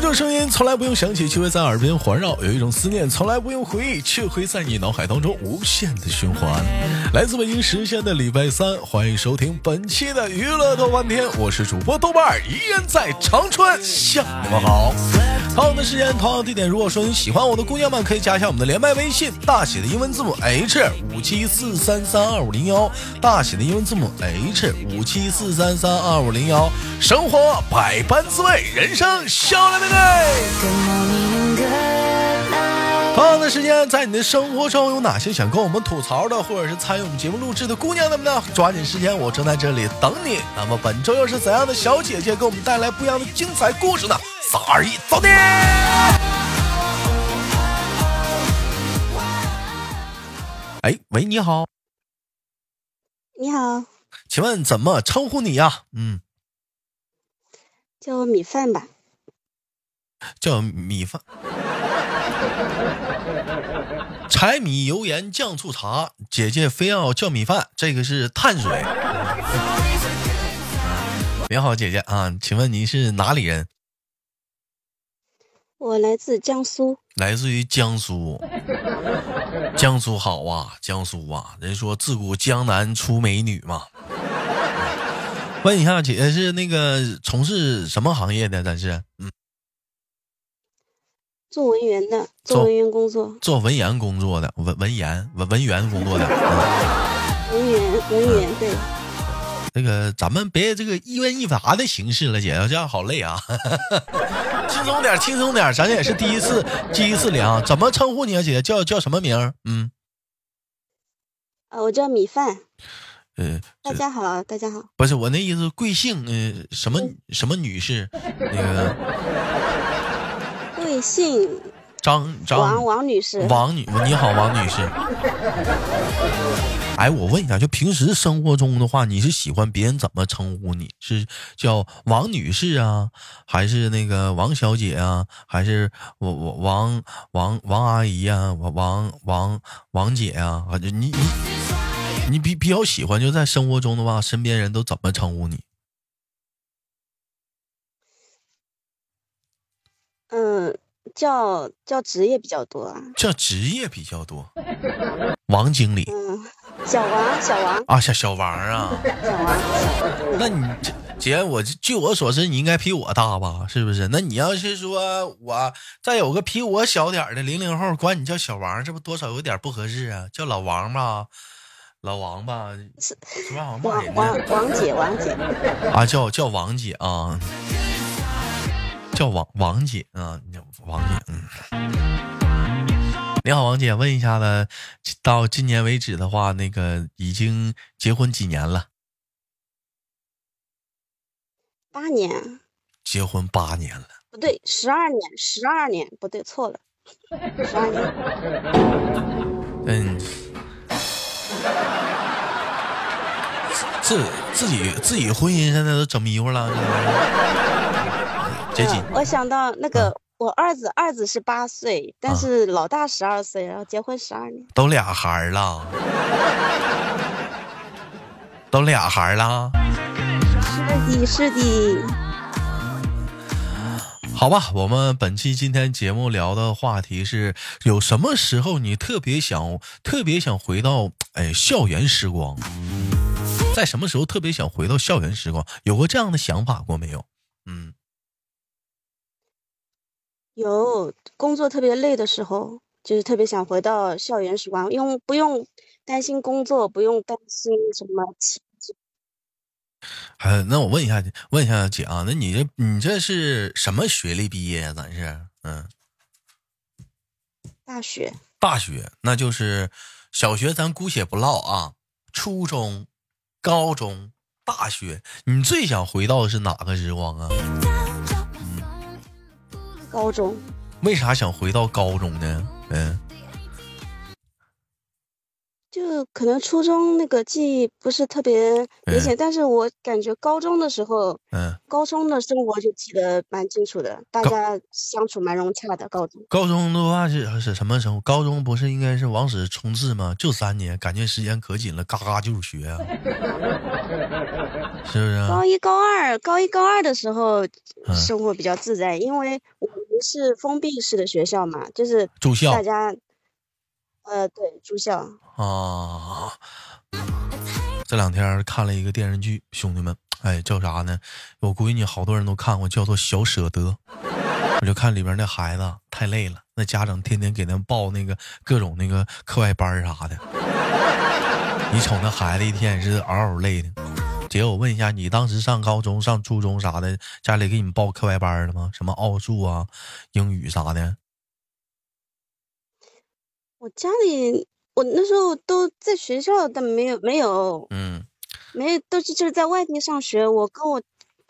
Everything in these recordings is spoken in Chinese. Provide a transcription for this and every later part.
有一种声音从来不用响起，却会在耳边环绕；有一种思念从来不用回忆，却会在你脑海当中无限的循环。来自北京时间的礼拜三，欢迎收听本期的娱乐豆瓣天，我是主播豆瓣儿，依然在长春向你们好。同样的时间，同样的地点。如果说你喜欢我的姑娘们，可以加一下我们的连麦微信，大写的英文字母 H 五七四三三二五零幺，大写的英文字母 H 五七四三三二五零幺。生活百般滋味，人生笑来面对。同样的时间，在你的生活中有哪些想跟我们吐槽的，或者是参与我们节目录制的姑娘们呢？抓紧时间，我正在这里等你。那么本周又是怎样的小姐姐给我们带来不一样的精彩故事呢？三二一，走你！哎，喂，你好，你好，请问怎么称呼你呀？嗯，叫我米饭吧。叫米饭。柴米油盐酱醋茶，姐姐非要叫米饭，这个是碳水。你好，姐姐啊，请问您是哪里人？我来自江苏。来自于江苏。江苏好啊，江苏啊，人说自古江南出美女嘛。问一下，姐姐是那个从事什么行业的？咱是嗯。做文员的，做文员工作，做文员工作的，文文员文文员工作的，文员文员对。那个咱们别这个一问一答的形式了，姐，这样好累啊。轻松点，轻松点，咱也是第一次，第一次聊，怎么称呼你啊，姐？叫叫什么名？嗯。啊，我叫米饭。嗯。大家好，大家好。不是我那意思，贵姓？嗯，什么什么女士？那个贵。姓张张王王女士，王女你好，王女士。哎，我问一下，就平时生活中的话，你是喜欢别人怎么称呼你？是叫王女士啊，还是那个王小姐啊，还是我我王王王阿姨啊，王王王王姐啊？你你你比比较喜欢就在生活中的话，身边人都怎么称呼你？嗯。叫叫职业比较多啊，叫职业比较多。王经理，嗯，小王，小王啊，小小王啊，小王。那你姐，我据我所知，你应该比我大吧？是不是？那你要是说我再有个比我小点的零零后，管你叫小王，这不多少有点不合适啊？叫老王吧，老王吧，是王王王姐，王姐啊，叫叫王姐啊。叫王王姐啊，王姐，嗯，你好，王姐，问一下子，到今年为止的话，那个已经结婚几年了？八年。结婚八年了？不对，十二年，十二年，不对，错了，十二年。嗯，自自己自己婚姻现在都整迷糊了。我想到那个，我二子二子是八岁，但是老大十二岁，然后结婚十二年，都俩孩儿了，都俩孩儿了，是的，是的。好吧，我们本期今天节目聊的话题是有什么时候你特别想特别想回到哎校园时光，在什么时候特别想回到校园时光？有过这样的想法过没有？嗯。有工作特别累的时候，就是特别想回到校园时光，用不用担心工作，不用担心什么。还那我问一下，问一下姐啊，那你这你这是什么学历毕业呀？咱是嗯，大学。大学，那就是小学，咱姑且不唠啊。初中、高中、大学，你最想回到的是哪个时光啊？高中，为啥想回到高中呢？嗯，就就可能初中那个记忆不是特别明显，但是我感觉高中的时候，嗯，高中的生活就记得蛮清楚的，大家相处蛮融洽的。高中，高中的话是是什么时候？高中不是应该是往死冲刺吗？就三年，感觉时间可紧了，嘎嘎就是学啊，是不是？高一高二，高一高二的时候生活比较自在，因为我们是封闭式的学校嘛，就是住校，大家。呃，对，住校啊。这两天看了一个电视剧，兄弟们，哎，叫啥呢？我闺女好多人都看过，叫做《小舍得》。我就看里边那孩子太累了，那家长天天给他报那个各种那个课外班啥的。你瞅那孩子一天也是嗷嗷累的。姐，我问一下，你当时上高中、上初中啥的，家里给你报课外班了吗？什么奥数啊、英语啥的？我家里，我那时候都在学校，但没有没有，嗯，没有，都是就是在外地上学。我跟我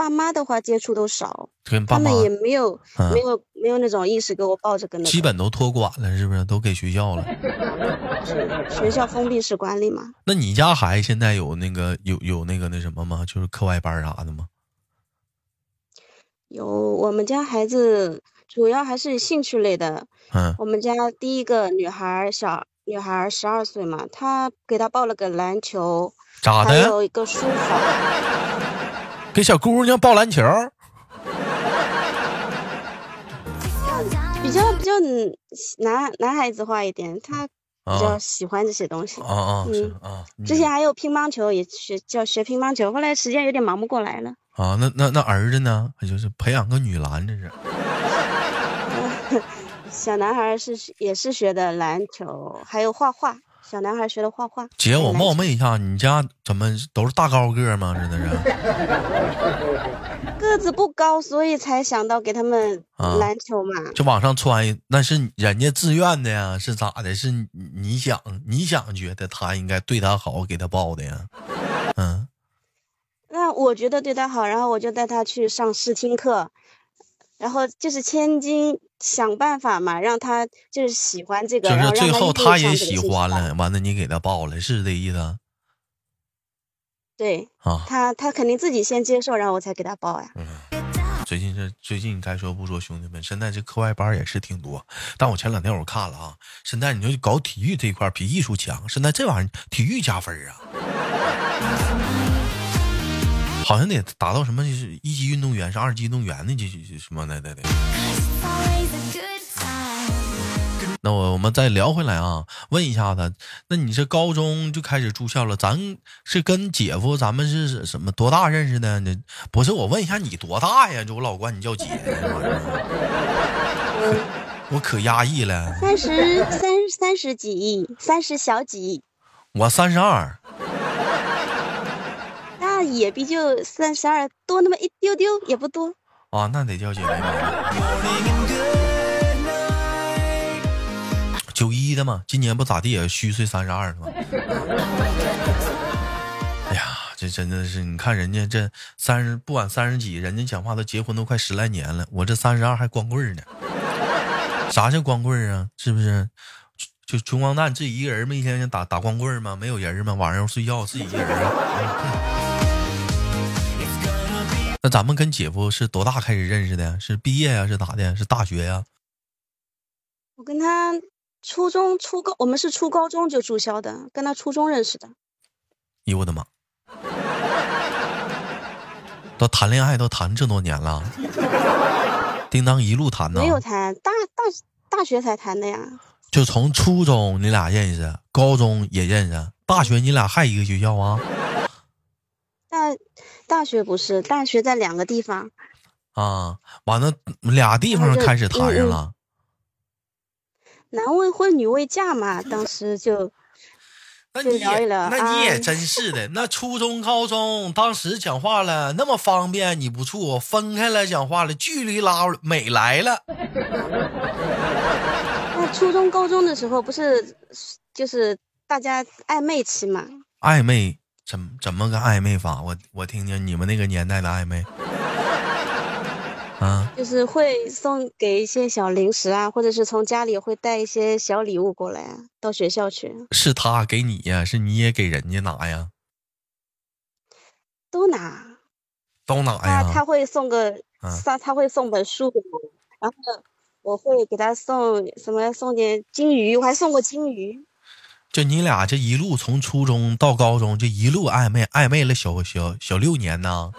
爸妈的话接触都少，跟爸妈他们也没有没有没有那种意识给我抱着跟基本都托管了，是不是？都给学校了。学校封闭式管理嘛。那你家孩子现在有那个有有那个那什么吗？就是课外班啥的吗？有，我们家孩子。主要还是兴趣类的。嗯，我们家第一个女孩小女孩十二岁嘛，她给她报了个篮球，咋的？还有一个书法。给小姑娘抱篮球？比较比较男男孩子化一点，他比较喜欢这些东西。啊啊，嗯啊。之前还有乒乓球，也学叫学乒乓球，后来时间有点忙不过来了。啊，那那那儿子呢？就是培养个女篮，这是。小男孩是也是学的篮球，还有画画。小男孩学的画画。姐，我冒昧一下，你家怎么都是大高个吗？真的是。个子不高，所以才想到给他们篮球嘛。就往上穿，那是人家自愿的呀，是咋的？是你想你想觉得他应该对他好，给他报的呀？嗯。那我觉得对他好，然后我就带他去上试听课。然后就是千金想办法嘛，让他就是喜欢这个，就是最后他也喜欢了，完了你给他报了，是这意思？对啊，他他肯定自己先接受，然后我才给他报呀。嗯，最近这最近该说不说，兄弟们，现在这课外班也是挺多，但我前两天我看了啊，现在你就搞体育这一块比艺术强，现在这玩意儿体育加分啊。好像得达到什么就是一级运动员，是二级运动员的，这什么的的的。那我我们再聊回来啊，问一下子，那你这高中就开始住校了，咱是跟姐夫咱们是什么多大认识的？那不是我问一下你多大呀？就我老管你叫姐，我可压抑了。三十三三十几，三十小几。我三十二。也比就三十二多那么一丢丢，也不多啊，那得叫姐妹。九一的嘛，今年不咋地也虚岁三十二吗？哎呀，这真的是，你看人家这三十，不管三十几，人家讲话都结婚都快十来年了，我这三十二还光棍呢。啥叫光棍啊？是不是？就穷光蛋自己一个人吗？一天天打打光棍吗？没有人吗？晚上睡觉自己一个人。那咱们跟姐夫是多大开始认识的？是毕业呀？是咋的？是大学呀？我跟他初中初高，我们是初高中就住校的，跟他初中认识的。哎呦我的妈！都谈恋爱都谈这么多年了，叮当一路谈呢？没有谈，大大大学才谈的呀。就从初中你俩认识，高中也认识，大学你俩还一个学校啊？大大学不是大学，在两个地方啊。完了，俩地方开始谈上了。男未婚，女未嫁嘛，当时就就聊一聊。那你也真是的，那初中、高中当时讲话了那么方便，你不处分开了讲话了，距离拉美来了。那初中、高中的时候不是就是大家暧昧期嘛？暧昧。怎怎么个暧昧法？我我听听你们那个年代的暧昧。啊，就是会送给一些小零食啊，或者是从家里会带一些小礼物过来啊，到学校去。是他给你呀，是你也给人家拿呀？都拿。都拿呀。他他会送个，他他会送本书给我，然后我会给他送什么？送点金鱼，我还送过金鱼。就你俩这一路从初中到高中，就一路暧昧暧昧了小小小六年呢。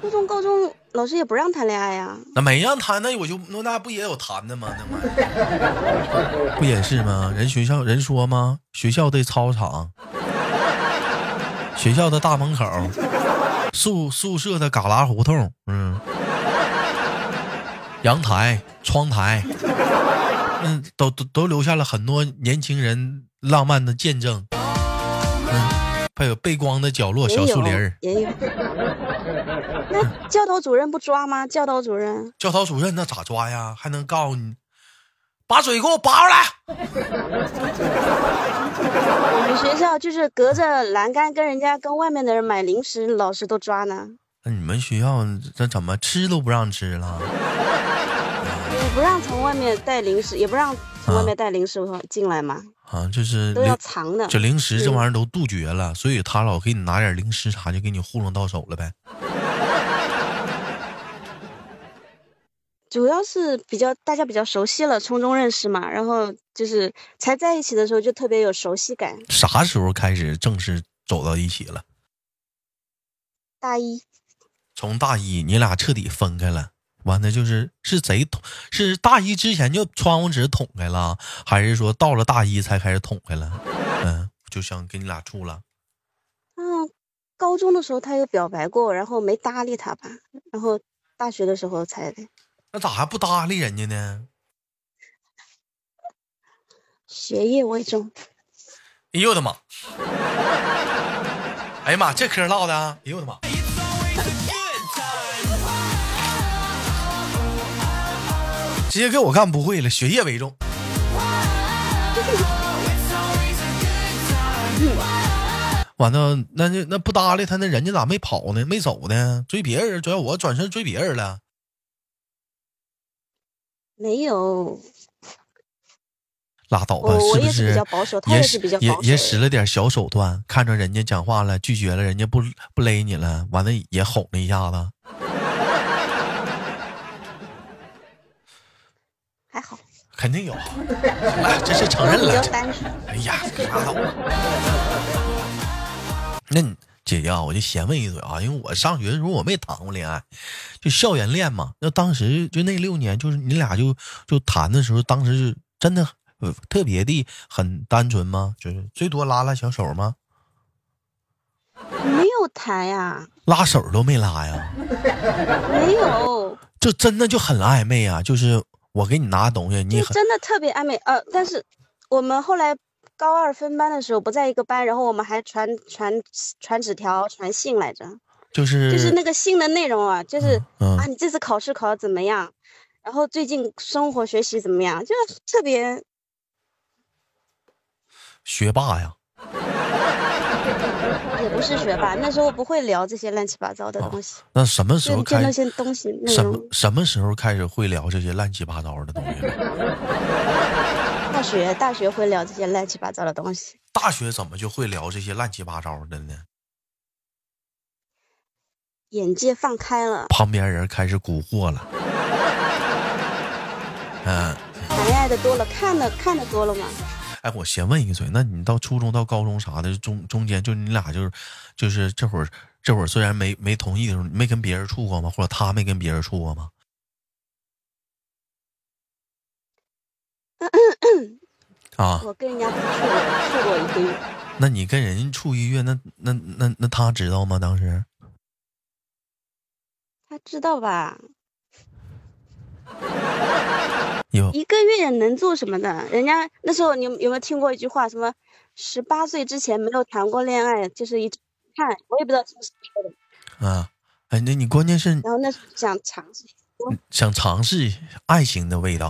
初中高中老师也不让谈恋爱呀。那没让谈，那我就那那不也有谈的吗？那玩意儿不也是吗？人学校人说吗？学校的操场，学校的大门口，宿宿舍的旮旯胡同，嗯，阳台、窗台。嗯，都都都留下了很多年轻人浪漫的见证。嗯，还有背光的角落，小树林儿。也有。那教导主任不抓吗？教导主任。教导主任那咋抓呀？还能告诉你，把嘴给我拔出来。我们学校就是隔着栏杆跟人家跟外面的人买零食，老师都抓呢。那你们学校这怎么吃都不让吃了？不让从外面带零食，也不让从外面带零食进来嘛。啊，就是都要藏的。这零食这玩意儿都杜绝了，所以他老给你拿点零食啥，就给你糊弄到手了呗。主要是比较大家比较熟悉了，从中认识嘛，然后就是才在一起的时候就特别有熟悉感。啥时候开始正式走到一起了？大一。从大一你俩彻底分开了。完了就是是贼捅，是大一之前就窗户纸捅开了，还是说到了大一才开始捅开了？嗯，就想跟你俩处了。嗯，高中的时候他有表白过，然后没搭理他吧，然后大学的时候才的。那咋还不搭理人家呢？学业为重。哎呦我的妈！哎呀妈，这嗑唠的，哎呦我的妈！直接给我干不会了，学业为重。完了，那那那不搭理他，那人家咋没跑呢？没走呢？追别人？主要我转身追别人了？没有。拉倒吧，是不是？也是比较也也使了点小手段，看着人家讲话了，拒绝了，人家不不勒你了，完了也哄了一下子。还好，肯定有，哎，这是承认了。哎呀，拉倒吧。那姐姐啊，我就先问一嘴啊，因为我上学的时候我没谈过恋爱，就校园恋嘛。那当时就那六年，就是你俩就就谈的时候，当时是真的特别的很单纯吗？就是最多拉拉小手吗？没有谈呀，拉手都没拉呀。没有，就真的就很暧昧啊，就是。我给你拿东西，你真的特别暧昧。呃，但是我们后来高二分班的时候不在一个班，然后我们还传传传纸条、传信来着。就是就是那个信的内容啊，就是啊，你这次考试考的怎么样？然后最近生活学习怎么样？就特别学霸呀。也不是学霸，那时候不会聊这些乱七八糟的东西。那什么时候开？那些东西，什么什么时候开始会聊这些乱七八糟的东西？大学，大学会聊这些乱七八糟的东西。大学怎么就会聊这些乱七八糟的呢？眼界放开了，旁边人开始蛊惑了。嗯，谈恋爱的多了，看的看的多了嘛。哎，我先问一嘴，那你到初中到高中啥的中中间，就你俩就是，就是这会儿这会儿虽然没没同意的时候，没跟别人处过吗？或者他没跟别人处过吗？啊，我跟人家处过处过一个月。那你跟人家处一个月，那那那那他知道吗？当时？他知道吧？一个月能做什么的？人家那时候你有有没有听过一句话？什么十八岁之前没有谈过恋爱，就是一看我也不知道是不是说的。啊，哎，那你关键是然后那时候想尝试，想尝试爱情的味道。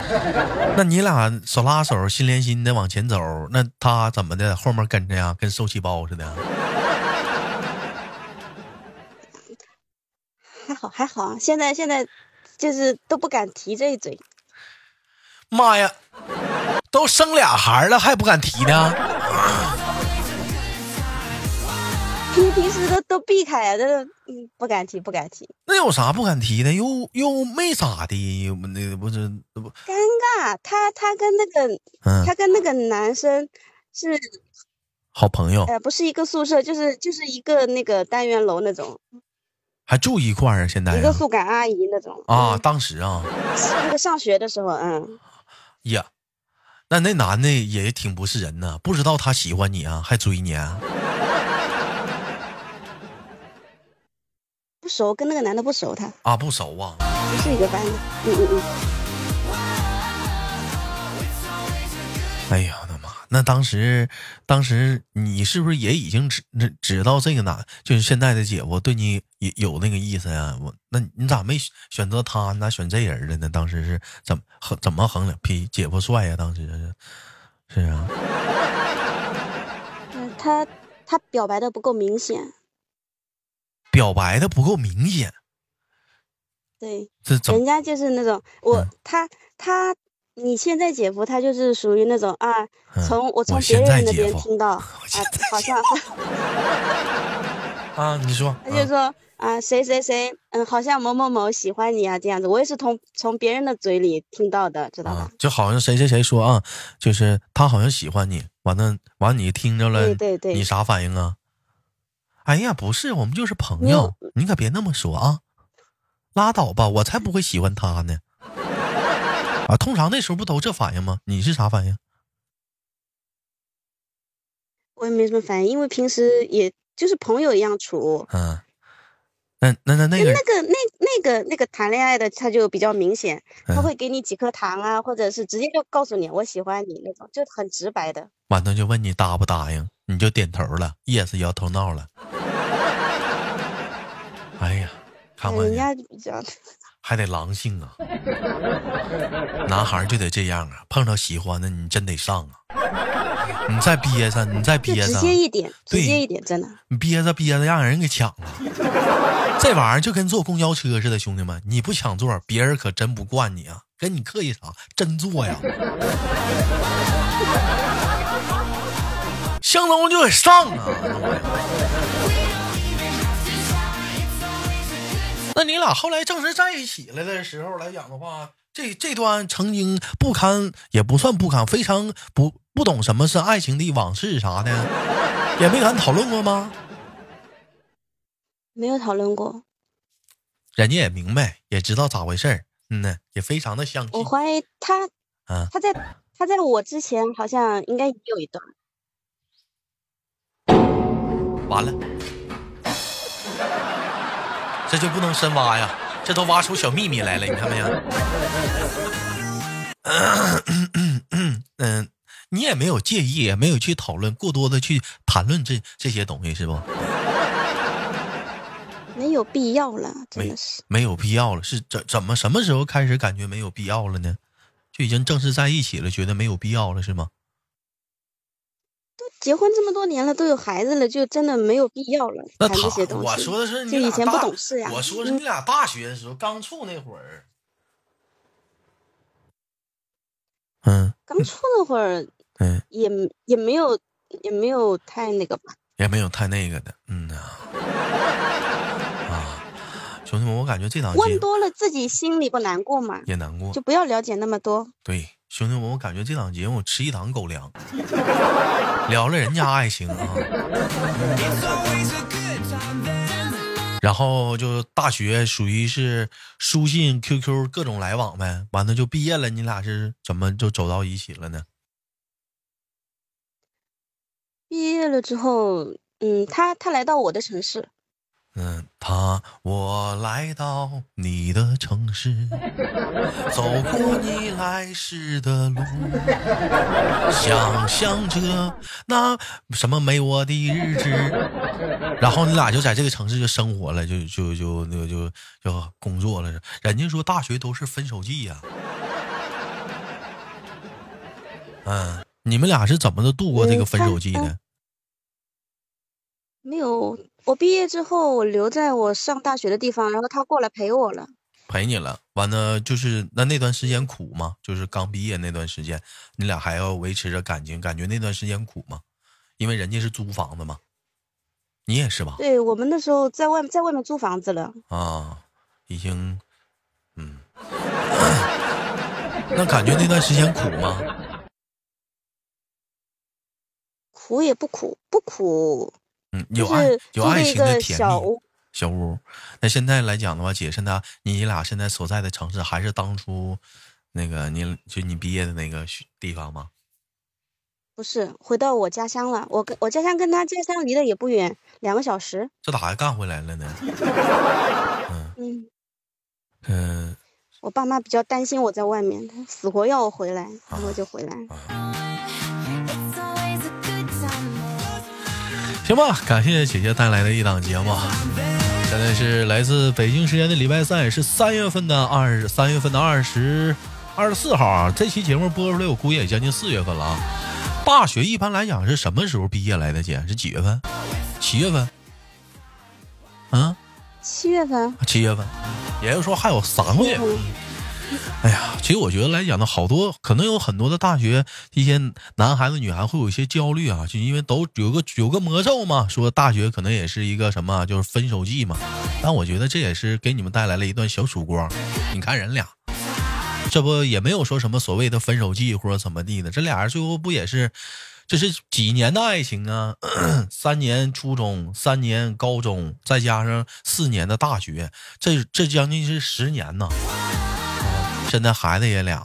那你俩手拉手、心连心的往前走，那他怎么的？后面跟着呀，跟受气包似的。还好还好，现在现在就是都不敢提这一嘴。妈呀，都生俩孩了还不敢提呢？平平时都都避开呀，这嗯不敢提不敢提。那有啥不敢提的？又又没咋的，又那不是不尴尬。他他跟那个嗯他跟那个男生是好朋友，呃不是一个宿舍，就是就是一个那个单元楼那种，还住一块儿啊？现在一个啊宿管阿姨那种啊，嗯当时啊那个上学的时候，嗯，呀，那那男的也挺不是人呐，不知道他喜欢你啊，还追你啊？不熟，跟那个男的不熟，他啊，不熟啊？不是一个班的。嗯嗯嗯，哎呀！那当时，当时你是不是也已经知知知道这个男，就是现在的姐夫对你有有那个意思呀？我，那你咋没选择他，你咋选这人了呢？当时是怎么衡怎么衡量？比姐夫帅呀？当时是是啊，嗯他他表白的不够明显，表白的不够明显，对，这？人家就是那种我、嗯他他。你现在姐夫他就是属于那种啊，嗯从我从别人那边听到 啊，好像啊？你说，他就说啊谁谁谁，嗯，好像某某某喜欢你啊这样子，我也是从从别人的嘴里听到的，知道啊吧？，就好像谁谁谁说啊，就是他好像喜欢你，完了完你听着了，对对对你啥反应啊？哎呀，不是，我们就是朋友，你可别那么说啊！拉倒吧，我才不会喜欢他呢。啊，通常那时候不都这反应吗？你是啥反应？我也没什么反应，因为平时也就是朋友一样处。嗯，那那那那个那个那那个那个谈恋爱的，他就比较明显，他嗯会给你几颗糖啊，或者是直接就告诉你我喜欢你那种，就很直白的。完了就问你答不答应，你就点头了，yes 摇头闹了。哎呀，看看人家就比较，还得狼性啊，男孩就得这样啊，碰到喜欢的你真得上啊，你再憋着，你再憋着，接一点，直对接一点，真的。你憋着憋着让人给抢了，这玩意儿就跟坐公交车似的，兄弟们，你不抢座，别人可真不惯你啊，跟你客气啥，真坐呀，相中就得上啊。那你俩后来正式在一起了的时候来讲的话，这这段曾经不堪也不算不堪，非常不不懂什么是爱情的往事啥的，也没敢讨论过吗？没有讨论过，人家也明白，也知道咋回事儿，嗯呢，也非常的相信我。怀疑他啊，他在他在我之前好像应该也有一段，完了，这就不能深挖呀，这都挖出小秘密来了，你看没有？嗯，你也没有介意，也没有去讨论，过多的去谈论这这些东西，是不？没有必要了，真的是。没有必要了，是怎怎么什么时候开始感觉没有必要了呢？就已经正式在一起了，觉得没有必要了，是吗？结婚这么多年了，都有孩子了，就真的没有必要了那谈这些他，东西。我说的是你就以前不俩大懂事呀我说是你俩大学的时候刚处那会儿，嗯刚处那会儿 嗯，也也没有也没有太那个吧。也没有太那个的，嗯呐，啊，兄弟们，我感觉这档问多了自己心里不难过吗，也难过就，不要了解那么多。对，兄弟们，我感觉这档节目我吃一档狗粮，聊了人家爱情啊，然后就大学属于是书信、QQ 各种来往呗，完了就毕业了，你俩是怎么就走到一起了呢？毕业了之后，嗯，他他来到我的城市，嗯，他，我来到你的城市，走过你来时的路，想象着那什么没我的日子，然后你俩就在这个城市就生活了，就就就那个就就工作了。人家说大学都是分手季呀、嗯，你们俩是怎么的度过这个分手季的？没有我毕业之后，我留在我上大学的地方，然后他过来陪我了。陪你了，完了就是那那段时间苦吗？就是刚毕业那段时间，你俩还要维持着感情，感觉那段时间苦吗？因为人家是租房子嘛，你也是吧？对我们那时候在外在外面租房子了啊，已经，嗯，那感觉那段时间苦吗？苦也不苦，不苦。嗯，有爱有爱情的甜蜜。小屋，那现在来讲的话，姐现在你俩现在所在的城市还是当初那个你就你毕业的那个地方吗？不是，回到我家乡了。我跟我家乡跟他家乡离得也不远，两个小时。这咋还干回来了呢？嗯嗯我爸妈比较担心我在外面，死活要我回来，然后就回来。行吧，感谢姐姐带来的一档节目。现在是来自北京时间的礼拜三，也是三月份的二三月份的二十二十四号啊。这期节目播出来，我估计也将近四月份了啊。大学一般来讲是什么时候毕业来的？姐是几月份？七月份？啊？七月份？七月份，也就是说还有三个月。哎呀，其实我觉得来讲呢，好多可能有很多的大学一些男孩子、女孩会有一些焦虑啊，就因为都有个有个魔咒嘛，说大学可能也是一个什么，就是分手季嘛。但我觉得这也是给你们带来了一段小曙光。你看人俩，这不也没有说什么所谓的分手季或者怎么地的，这俩人最后不也是，这是几年的爱情啊？三年初中，三年高中，再加上四年的大学，这这将近是十年呢。现在孩子也俩，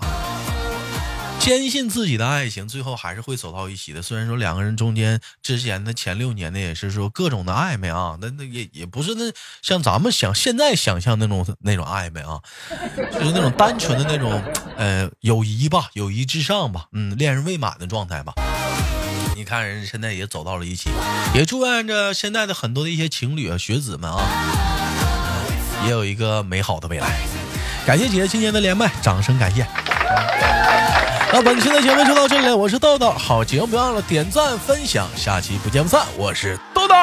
坚信自己的爱情最后还是会走到一起的。虽然说两个人中间之前的前六年呢，也是说各种的暧昧啊，那那也也不是那像咱们想现在想象那种那种暧昧啊，就是那种单纯的那种呃友谊吧，友谊至上吧，嗯，恋人未满的状态吧。你看人现在也走到了一起，也祝愿着现在的很多的一些情侣啊、学子们啊，也有一个美好的未来。感谢姐姐今天的连麦，掌声感谢。那本期的节目就到这里，我是豆豆，好节目别忘了点赞分享，下期不见不散。我是豆豆。